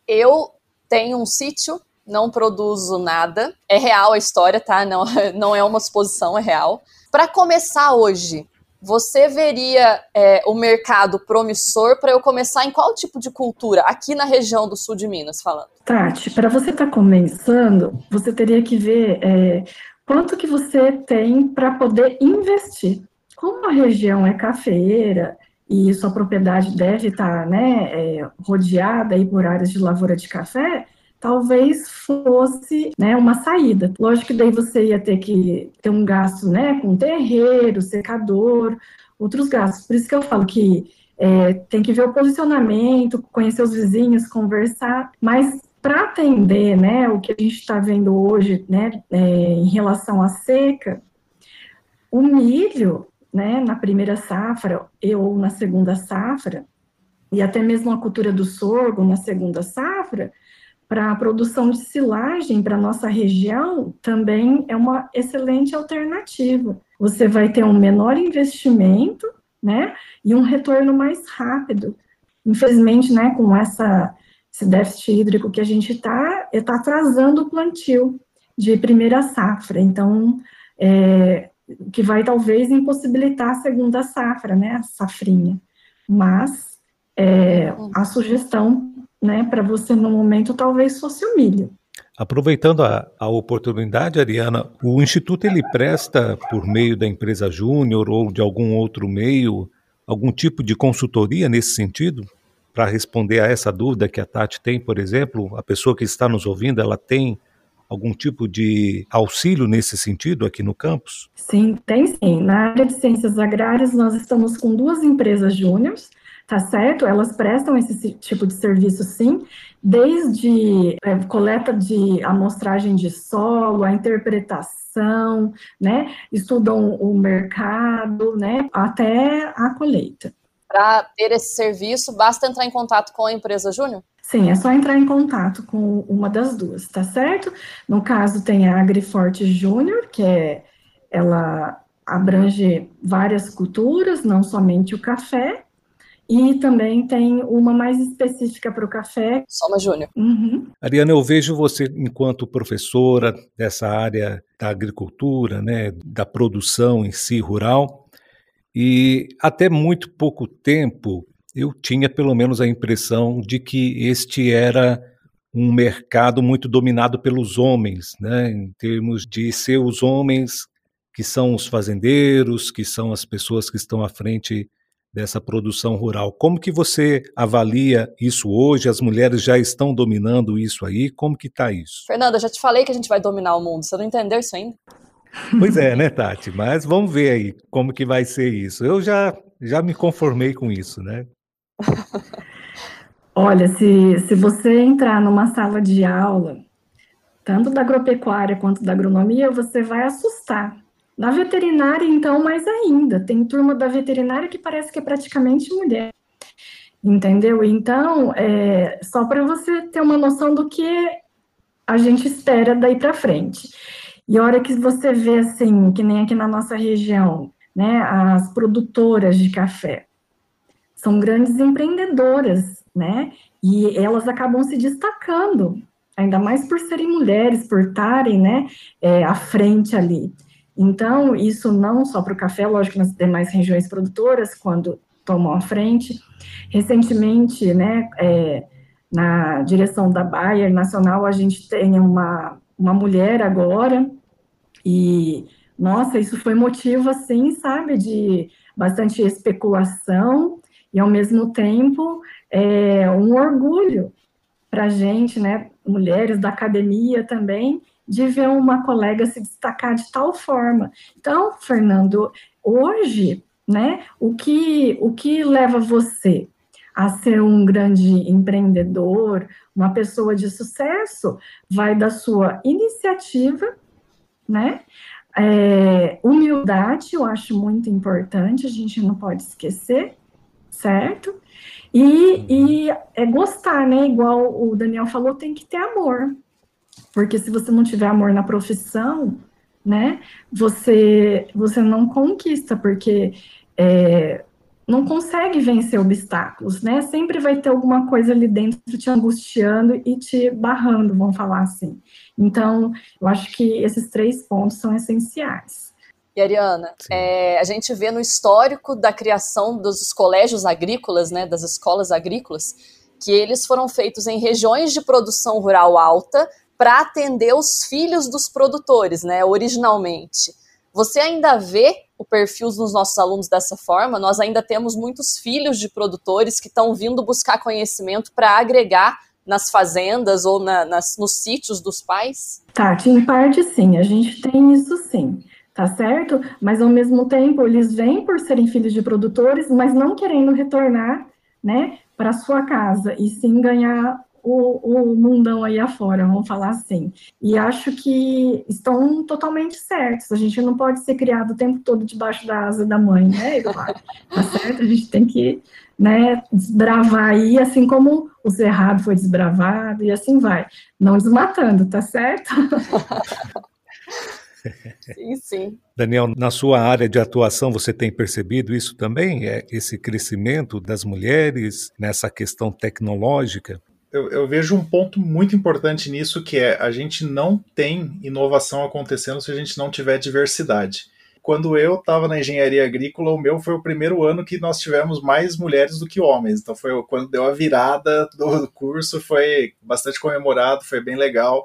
eu tenho um sítio, não produzo nada. É real a história, tá? Não, não é uma suposição, é real. Para começar hoje, você veria é, o mercado promissor para eu começar em qual tipo de cultura? Aqui na região do sul de Minas, falando. Tati, para você estar tá começando, você teria que ver é, quanto que você tem para poder investir. Como a região é cafeeira e sua propriedade deve estar né, é, rodeada aí por áreas de lavoura de café, talvez fosse né, uma saída. Lógico que daí você ia ter que ter um gasto né, com terreiro, secador, outros gastos. Por isso que eu falo que é, tem que ver o posicionamento, conhecer os vizinhos, conversar, mas para atender né, o que a gente está vendo hoje né, é, em relação à seca, o milho, né, na primeira safra ou na segunda safra, e até mesmo a cultura do sorgo na segunda safra, para a produção de silagem para nossa região também é uma excelente alternativa. Você vai ter um menor investimento, né, e um retorno mais rápido. Infelizmente, né, com essa esse déficit hídrico que a gente está, está atrasando o plantio de primeira safra. Então, é, que vai talvez impossibilitar a segunda safra, né, a safrinha. Mas é, a sugestão né, para você no momento talvez fosse o milho. Aproveitando a, a oportunidade, Ariana, o Instituto ele presta, por meio da empresa Júnior ou de algum outro meio, algum tipo de consultoria nesse sentido? Para responder a essa dúvida que a Tati tem, por exemplo, a pessoa que está nos ouvindo, ela tem algum tipo de auxílio nesse sentido aqui no campus? Sim, tem sim. Na área de ciências agrárias, nós estamos com duas empresas júniores, tá certo? Elas prestam esse tipo de serviço, sim, desde é, coleta de amostragem de solo, a interpretação, né? Estudam o mercado, né? Até a colheita. Para ter esse serviço, basta entrar em contato com a empresa Júnior? Sim, é só entrar em contato com uma das duas, tá certo? No caso, tem a Agriforte Júnior, que é, ela abrange várias culturas, não somente o café, e também tem uma mais específica para o café. Soma Júnior. Uhum. Ariana, eu vejo você enquanto professora dessa área da agricultura, né, da produção em si rural, e até muito pouco tempo eu tinha pelo menos a impressão de que este era um mercado muito dominado pelos homens, né, em termos de ser os homens que são os fazendeiros, que são as pessoas que estão à frente dessa produção rural. Como que você avalia isso hoje? As mulheres já estão dominando isso aí? Como que está isso? Fernanda, já te falei que a gente vai dominar o mundo. Você não entendeu isso ainda? Pois é, né, Tati? Mas vamos ver aí como que vai ser isso. Eu já, já me conformei com isso, né? Olha, se, se você entrar numa sala de aula, tanto da agropecuária quanto da agronomia, você vai assustar na veterinária, então, mais ainda. Tem turma da veterinária que parece que é praticamente mulher. Entendeu? Então, é, só para você ter uma noção do que a gente espera daí para frente. E a hora que você vê, assim, que nem aqui na nossa região, né, as produtoras de café são grandes empreendedoras, né, e elas acabam se destacando, ainda mais por serem mulheres, por estarem, né, é, à frente ali. Então, isso não só para o café, lógico, nas demais regiões produtoras, quando tomam a frente. Recentemente, né, é, na direção da Bayer Nacional, a gente tem uma, uma mulher agora, e, nossa, isso foi motivo, assim, sabe, de bastante especulação, e, ao mesmo tempo, é, um orgulho, para a gente, né, mulheres da academia também, de ver uma colega se destacar de tal forma. Então, Fernando, hoje, né, o que, o que leva você a ser um grande empreendedor, uma pessoa de sucesso, vai da sua iniciativa, né? É, humildade, eu acho muito importante, a gente não pode esquecer, certo? E, e é gostar, né? Igual o Daniel falou, tem que ter amor. Porque se você não tiver amor na profissão, né, você, você não conquista, porque é, não consegue vencer obstáculos, né? Sempre vai ter alguma coisa ali dentro te angustiando e te barrando, vamos falar assim. Então, eu acho que esses três pontos são essenciais. E Ariana, é, a gente vê no histórico da criação dos colégios agrícolas, né, das escolas agrícolas, que eles foram feitos em regiões de produção rural alta para atender os filhos dos produtores, né, originalmente. Você ainda vê o perfil dos nossos alunos dessa forma? Nós ainda temos muitos filhos de produtores que estão vindo buscar conhecimento para agregar nas fazendas ou na, nas, nos sítios dos pais? Tati, em parte sim, a gente tem isso sim, tá certo? Mas ao mesmo tempo eles vêm por serem filhos de produtores, mas não querendo retornar, né, para sua casa e sim ganhar o, o mundão aí afora, vamos falar assim. E acho que estão totalmente certos. A gente não pode ser criado o tempo todo debaixo da asa da mãe, né, Eduardo? Tá certo? A gente tem que né, desbravar aí, assim como o cerrado foi desbravado, e assim vai. Não desmatando, tá certo? sim, sim. Daniel, na sua área de atuação, você tem percebido isso também? É esse crescimento das mulheres nessa questão tecnológica? eu, eu, vejo um ponto muito importante nisso que é a gente não tem inovação acontecendo se a gente não tiver diversidade. Quando eu estava na engenharia agrícola, o meu foi o primeiro ano que nós tivemos mais mulheres do que homens. Então foi quando deu a virada do curso, foi bastante comemorado, foi bem legal.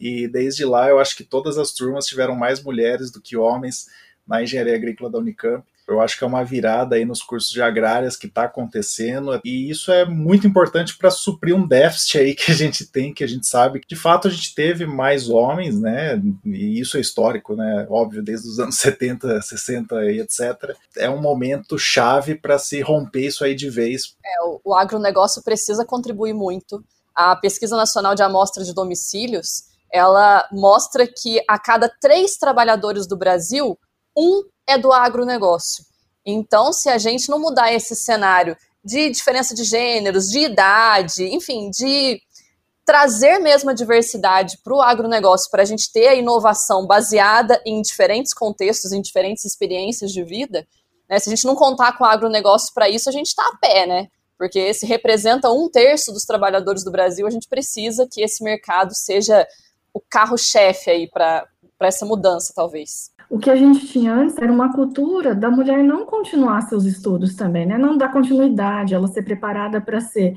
E desde lá eu acho que todas as turmas tiveram mais mulheres do que homens na engenharia agrícola da Unicamp. Eu acho que é uma virada aí nos cursos de agrárias que está acontecendo, e isso é muito importante para suprir um déficit aí que a gente tem, que a gente sabe que de fato a gente teve mais homens, né? E isso é histórico, né? Óbvio, desde os anos 70, 60 e etc. É um momento chave para se romper isso aí de vez. É, o, agronegócio precisa contribuir muito. A Pesquisa Nacional de Amostra de Domicílios ela mostra que a cada três trabalhadores do Brasil, um é do agronegócio. Então, se a gente não mudar esse cenário de diferença de gêneros, de idade, enfim, de trazer mesmo a diversidade para o agronegócio, para a gente ter a inovação baseada em diferentes contextos, em diferentes experiências de vida, né? Se a gente não contar com o agronegócio para isso, a gente está a pé, né? Porque se representa um terço dos trabalhadores do Brasil, a gente precisa que esse mercado seja o carro-chefe aí para essa mudança, talvez. O que a gente tinha antes era uma cultura da mulher não continuar seus estudos também, né? Não dar continuidade, ela ser preparada para ser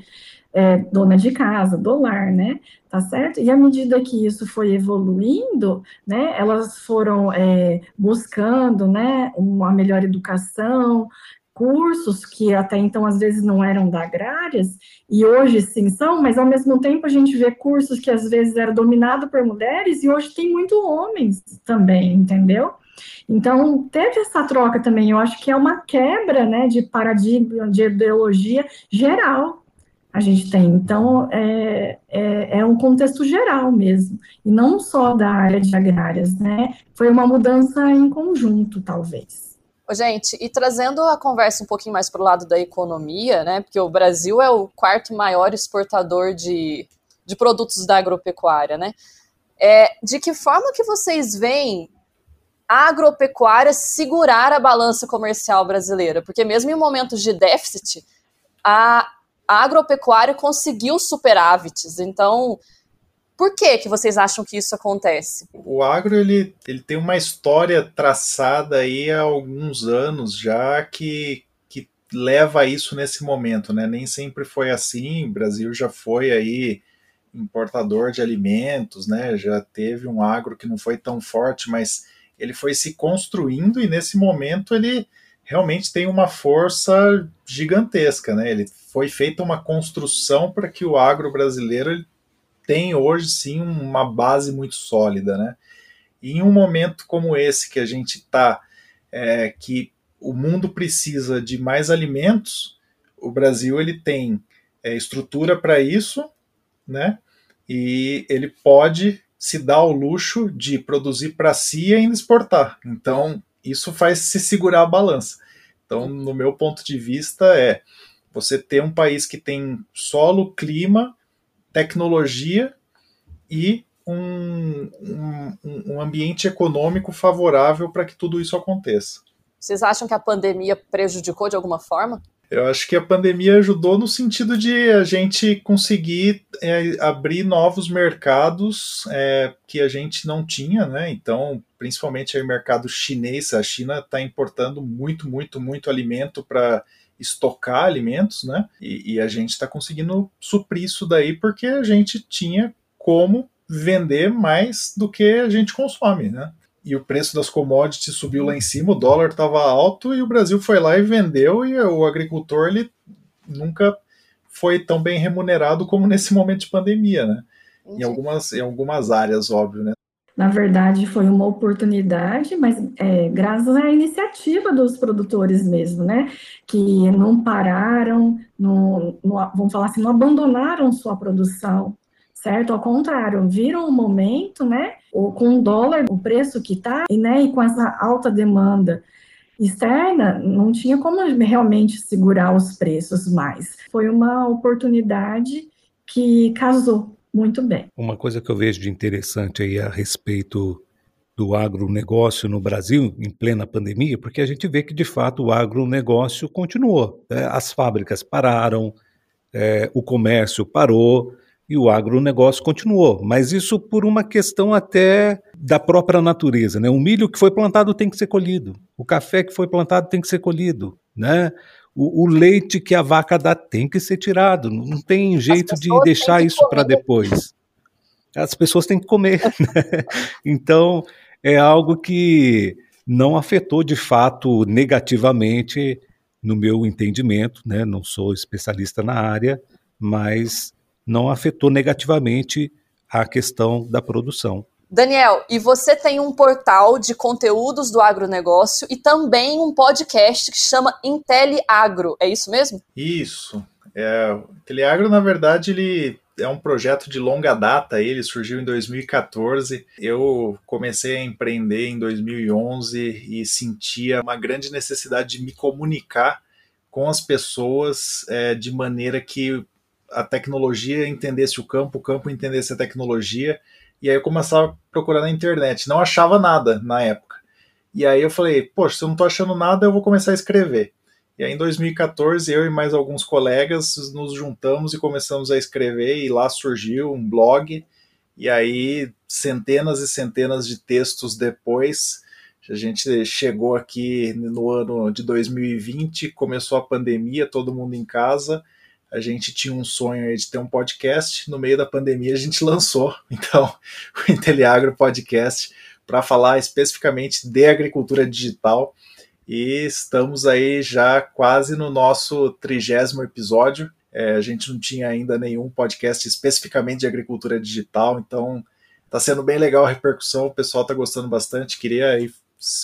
é, dona de casa, do lar, né? Tá certo? E à medida que isso foi evoluindo, né? Elas foram é, buscando, né? Uma melhor educação, cursos que até então às vezes não eram da agrárias e hoje sim são, mas ao mesmo tempo a gente vê cursos que às vezes eram dominados por mulheres e hoje tem muito homens também, entendeu? Então teve essa troca também, eu acho que é uma quebra, né, de paradigma, de ideologia geral a gente tem. Então é, é, é um contexto geral mesmo e não só da área de agrárias, né? Foi uma mudança em conjunto, talvez. Gente, e trazendo a conversa um pouquinho mais para o lado da economia, né? Porque o Brasil é o quarto maior exportador de, de produtos da agropecuária, né? É, de que forma que vocês veem a agropecuária segurar a balança comercial brasileira? Porque mesmo em momentos de déficit, a, a agropecuária conseguiu superávites. Então, por que, que vocês acham que isso acontece? O agro ele, ele tem uma história traçada aí há alguns anos já que, que leva a isso nesse momento, né? Nem sempre foi assim. O Brasil já foi aí importador de alimentos, né? Já teve um agro que não foi tão forte, mas ele foi se construindo e nesse momento ele realmente tem uma força gigantesca, né? Ele foi feita uma construção para que o agro brasileiro tenha hoje sim uma base muito sólida, né? E em um momento como esse que a gente está, é, que o mundo precisa de mais alimentos, o Brasil ele tem é, estrutura para isso, né? E ele pode se dar o luxo de produzir para si e ainda exportar. Então, isso faz se segurar a balança. Então, no meu ponto de vista, é você ter um país que tem solo, clima, tecnologia e um, um, um ambiente econômico favorável para que tudo isso aconteça. Vocês acham que a pandemia prejudicou de alguma forma? Eu acho que a pandemia ajudou no sentido de a gente conseguir é, abrir novos mercados é, que a gente não tinha, né? Então, principalmente o mercado chinês, a China está importando muito, muito, muito alimento para estocar alimentos, né? E, e a gente está conseguindo suprir isso daí porque a gente tinha como vender mais do que a gente consome, né? e o preço das commodities subiu lá em cima, o dólar estava alto e o Brasil foi lá e vendeu e o agricultor ele nunca foi tão bem remunerado como nesse momento de pandemia, né? Em algumas, em algumas áreas, óbvio, né? Na verdade, foi uma oportunidade, mas é, graças à iniciativa dos produtores mesmo, né? Que não pararam, não, vamos falar assim, não abandonaram sua produção, certo? Ao contrário, viram o momento, né? Ou com o dólar, o preço que está, e, né, e com essa alta demanda externa, não tinha como realmente segurar os preços mais. Foi uma oportunidade que casou muito bem. Uma coisa que eu vejo de interessante aí a respeito do agronegócio no Brasil em plena pandemia, porque a gente vê que de fato o agronegócio continuou. Né? As fábricas pararam, é, o comércio parou, e o agronegócio continuou, mas isso por uma questão até da própria natureza, né? O milho que foi plantado tem que ser colhido, o café que foi plantado tem que ser colhido, né? O, o leite que a vaca dá tem que ser tirado, não tem jeito de deixar isso para depois. As pessoas têm que comer, né? Então é algo que não afetou de fato negativamente no meu entendimento, né? Não sou especialista na área, mas não afetou negativamente a questão da produção. Daniel, e você tem um portal de conteúdos do agronegócio e também um podcast que chama IntelliAgro, é isso mesmo? Isso. É, o IntelliAgro, na verdade, ele é um projeto de longa data, ele surgiu em 2014. Eu comecei a empreender em 2011 e sentia uma grande necessidade de me comunicar com as pessoas é, de maneira que a tecnologia entendesse o campo, o campo entendesse a tecnologia, e aí eu começava a procurar na internet. Não achava nada na época. E aí eu falei, poxa, se eu não estou achando nada, eu vou começar a escrever. E aí em 2014, eu e mais alguns colegas nos juntamos e começamos a escrever, e lá surgiu um blog, e aí centenas e centenas de textos depois, a gente chegou aqui no ano de 2020, começou a pandemia, todo mundo em casa, a gente tinha um sonho de ter um podcast, no meio da pandemia a gente lançou, então, o Inteliagro Podcast, para falar especificamente de agricultura digital. E estamos aí já quase no nosso trigésimo episódio. É, a gente não tinha ainda nenhum podcast especificamente de agricultura digital, então está sendo bem legal a repercussão, o pessoal está gostando bastante. Queria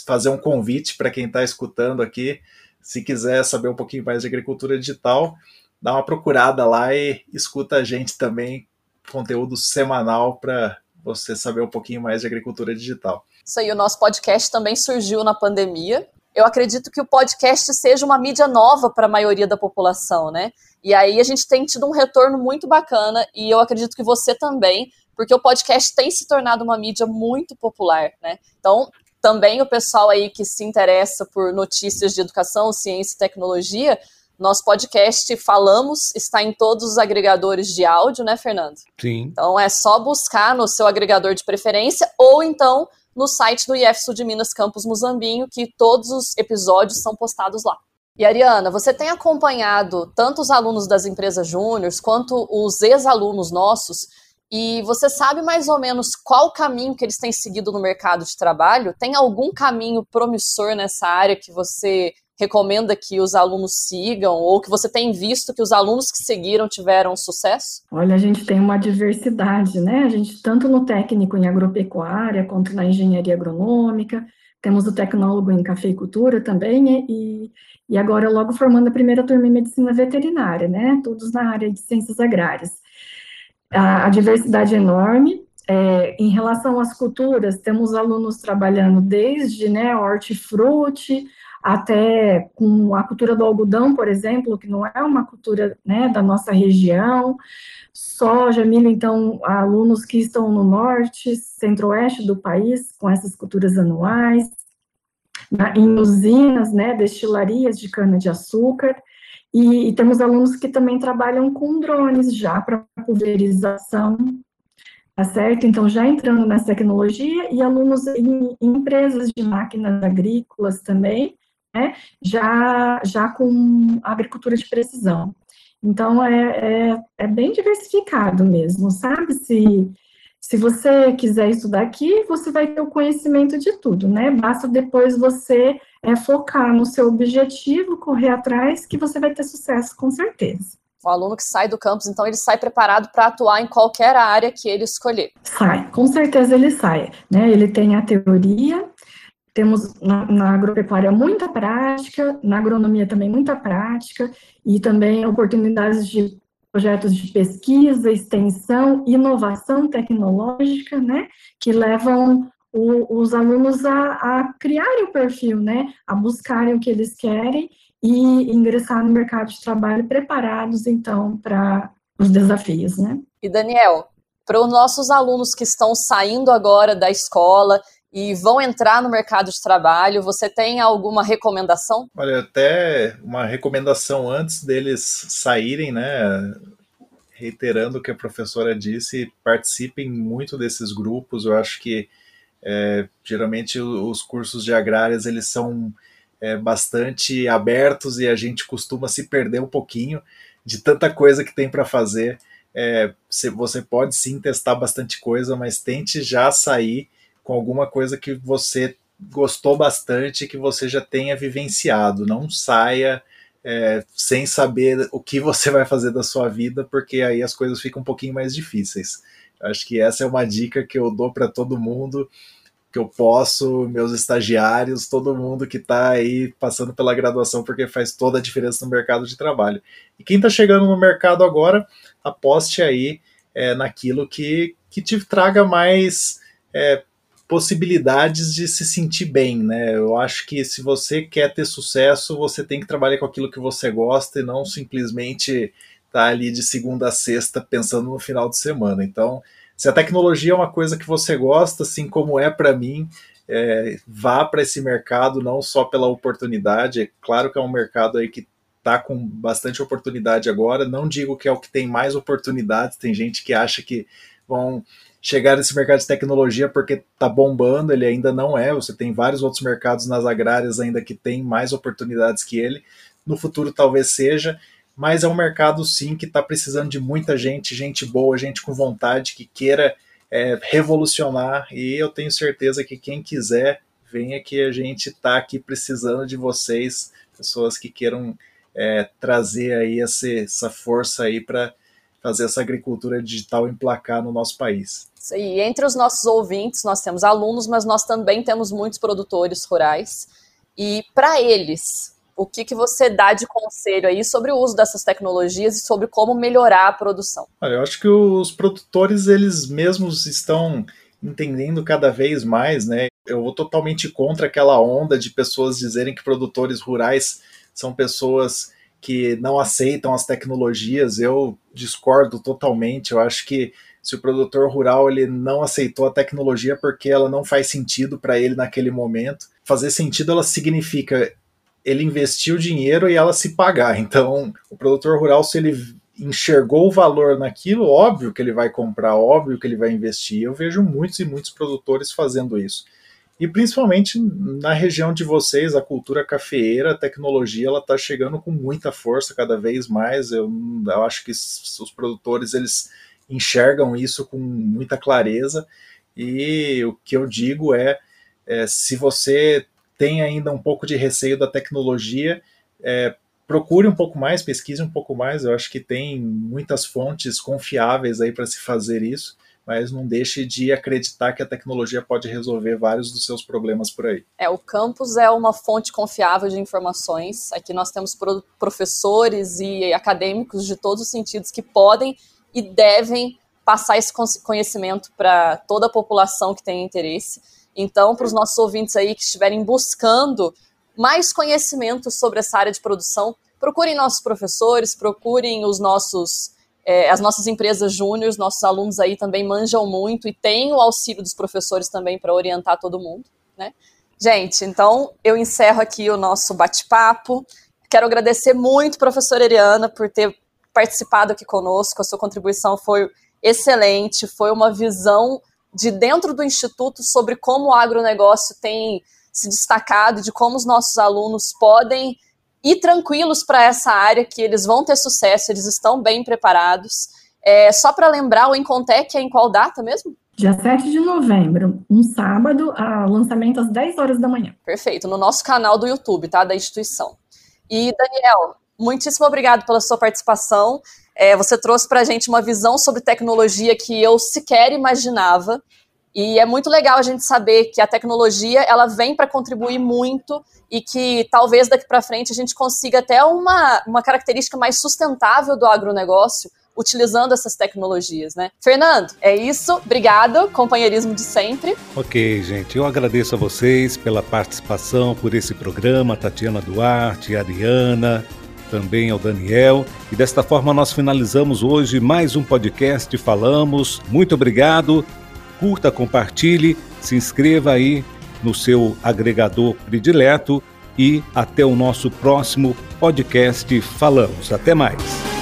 fazer um convite para quem está escutando aqui, se quiser saber um pouquinho mais de agricultura digital, dá uma procurada lá e escuta a gente também, conteúdo semanal para você saber um pouquinho mais de agricultura digital. Isso aí, o nosso podcast também surgiu na pandemia. Eu acredito que o podcast seja uma mídia nova para a maioria da população, né? E aí a gente tem tido um retorno muito bacana e eu acredito que você também, porque o podcast tem se tornado uma mídia muito popular, né? Então, também o pessoal aí que se interessa por notícias de educação, ciência e tecnologia, nosso podcast Falamos está em todos os agregadores de áudio, né, Fernando? Sim. Então é só buscar no seu agregador de preferência ou então no site do IF Sul de Minas Campus Muzambinho, que todos os episódios são postados lá. E Ariana, você tem acompanhado tanto os alunos das empresas júniores quanto os ex-alunos nossos E você sabe mais ou menos qual caminho que eles têm seguido no mercado de trabalho? Tem algum caminho promissor nessa área que você recomenda que os alunos sigam ou que você tem visto que os alunos que seguiram tiveram sucesso? Olha, a gente tem uma diversidade, né? A gente tanto no técnico em agropecuária quanto na engenharia agronômica, temos o tecnólogo em cafeicultura também e, e agora logo formando a primeira turma em medicina veterinária, né? Todos na área de ciências agrárias. A, a diversidade é enorme. É, em relação às culturas, temos alunos trabalhando desde né, hortifruti, até com a cultura do algodão, por exemplo, que não é uma cultura né, da nossa região, soja, milho, então, alunos que estão no norte, centro-oeste do país, com essas culturas anuais, na, em usinas, né, destilarias de cana-de-açúcar, e, e, temos alunos que também trabalham com drones já para pulverização, tá certo? Então, já entrando nessa tecnologia, e alunos em, em empresas de máquinas agrícolas também, né, já, já com agricultura de precisão. Então, é, é, é, bem diversificado mesmo, sabe? Se, se você quiser estudar aqui, você vai ter o conhecimento de tudo, né? Basta depois você é, focar no seu objetivo, correr atrás, que você vai ter sucesso, com certeza. O aluno que sai do campus, então, ele sai preparado para atuar em qualquer área que ele escolher. Sai, com certeza ele sai. Né? Ele tem a teoria, temos na, na, agropecuária muita prática, na agronomia também muita prática, e também oportunidades de projetos de pesquisa, extensão, inovação tecnológica, né, que levam o, os alunos a, a criarem o perfil, né, a buscarem o que eles querem e ingressar no mercado de trabalho preparados, então, para os desafios, né. E Daniel, para os nossos alunos que estão saindo agora da escola e vão entrar no mercado de trabalho, você tem alguma recomendação? Olha, até uma recomendação antes deles saírem, né? Reiterando o que a professora disse, participem muito desses grupos. Eu acho que é, geralmente os cursos de agrárias eles são é, bastante abertos e a gente costuma se perder um pouquinho de tanta coisa que tem para fazer. É, você pode sim testar bastante coisa, mas tente já sair com alguma coisa que você gostou bastante, que você já tenha vivenciado. Não saia é, sem saber o que você vai fazer da sua vida, porque aí as coisas ficam um pouquinho mais difíceis. Acho que essa é uma dica que eu dou para todo mundo, que eu posso, meus estagiários, todo mundo que está aí passando pela graduação, porque faz toda a diferença no mercado de trabalho. E quem está chegando no mercado agora, aposte aí é, naquilo que, que te traga mais é, possibilidades de se sentir bem, né? Eu acho que se você quer ter sucesso, você tem que trabalhar com aquilo que você gosta e não simplesmente estar tá ali de segunda a sexta pensando no final de semana. Então, se a tecnologia é uma coisa que você gosta, assim como é para mim, é, vá para esse mercado não só pela oportunidade. É claro que é um mercado aí que está com bastante oportunidade agora. Não digo que é o que tem mais oportunidades. Tem gente que acha que vão chegar nesse mercado de tecnologia porque está bombando, ele ainda não é. Você tem vários outros mercados nas agrárias ainda que tem mais oportunidades que ele. No futuro talvez seja, mas é um mercado sim que está precisando de muita gente, gente boa, gente com vontade que queira é, revolucionar. E eu tenho certeza que quem quiser venha que a gente está aqui precisando de vocês, pessoas que queiram é, trazer aí essa, essa força aí para fazer essa agricultura digital emplacar no nosso país. E entre os nossos ouvintes, nós temos alunos, mas nós também temos muitos produtores rurais. E para eles, o que, que você dá de conselho aí sobre o uso dessas tecnologias e sobre como melhorar a produção? Olha, eu acho que os produtores, eles mesmos estão entendendo cada vez mais, né? Eu vou totalmente contra aquela onda de pessoas dizerem que produtores rurais são pessoas que não aceitam as tecnologias. Eu discordo totalmente. Eu acho que se o produtor rural ele não aceitou a tecnologia porque ela não faz sentido para ele naquele momento. Fazer sentido ela significa ele investir o dinheiro e ela se pagar. Então, o produtor rural se ele enxergou o valor naquilo, óbvio que ele vai comprar, óbvio que ele vai investir. Eu vejo muitos e muitos produtores fazendo isso. E principalmente na região de vocês, a cultura cafeeira, a tecnologia, ela está chegando com muita força cada vez mais. Eu, eu acho que os produtores eles enxergam isso com muita clareza. E o que eu digo é, é se você tem ainda um pouco de receio da tecnologia, é, procure um pouco mais, pesquise um pouco mais. Eu acho que tem muitas fontes confiáveis aí para se fazer isso mas não deixe de acreditar que a tecnologia pode resolver vários dos seus problemas por aí. É, o campus é uma fonte confiável de informações. Aqui nós temos professores e acadêmicos de todos os sentidos que podem e devem passar esse conhecimento para toda a população que tem interesse. Então, para os nossos ouvintes aí que estiverem buscando mais conhecimento sobre essa área de produção, procurem nossos professores, procurem os nossos é, as nossas empresas júniores, nossos alunos aí também manjam muito e têm o auxílio dos professores também para orientar todo mundo, né? Gente, então eu encerro aqui o nosso bate-papo. Quero agradecer muito, professora Eriana, por ter participado aqui conosco. A sua contribuição foi excelente, foi uma visão de dentro do Instituto sobre como o agronegócio tem se destacado, de como os nossos alunos podem ir tranquilos para essa área, que eles vão ter sucesso, eles estão bem preparados. É, só para lembrar, o Incontec é em qual data mesmo? Dia 7 de novembro, um sábado, a lançamento às 10 horas da manhã. Perfeito, no nosso canal do YouTube, tá? Da instituição. E, Daniel, muitíssimo obrigado pela sua participação. É, você trouxe para a gente uma visão sobre tecnologia que eu sequer imaginava. E é muito legal a gente saber que a tecnologia ela vem para contribuir muito e que talvez daqui para frente a gente consiga até uma, uma característica mais sustentável do agronegócio utilizando essas tecnologias, né? Fernando, é isso. Obrigado, companheirismo de sempre. Ok, gente, eu agradeço a vocês pela participação por esse programa, Tatiana Duarte, Ariana, também ao Daniel. E desta forma nós finalizamos hoje mais um podcast Falamos. Muito obrigado curta, compartilhe, se inscreva aí no seu agregador predileto e até o nosso próximo podcast Falamos. Até mais.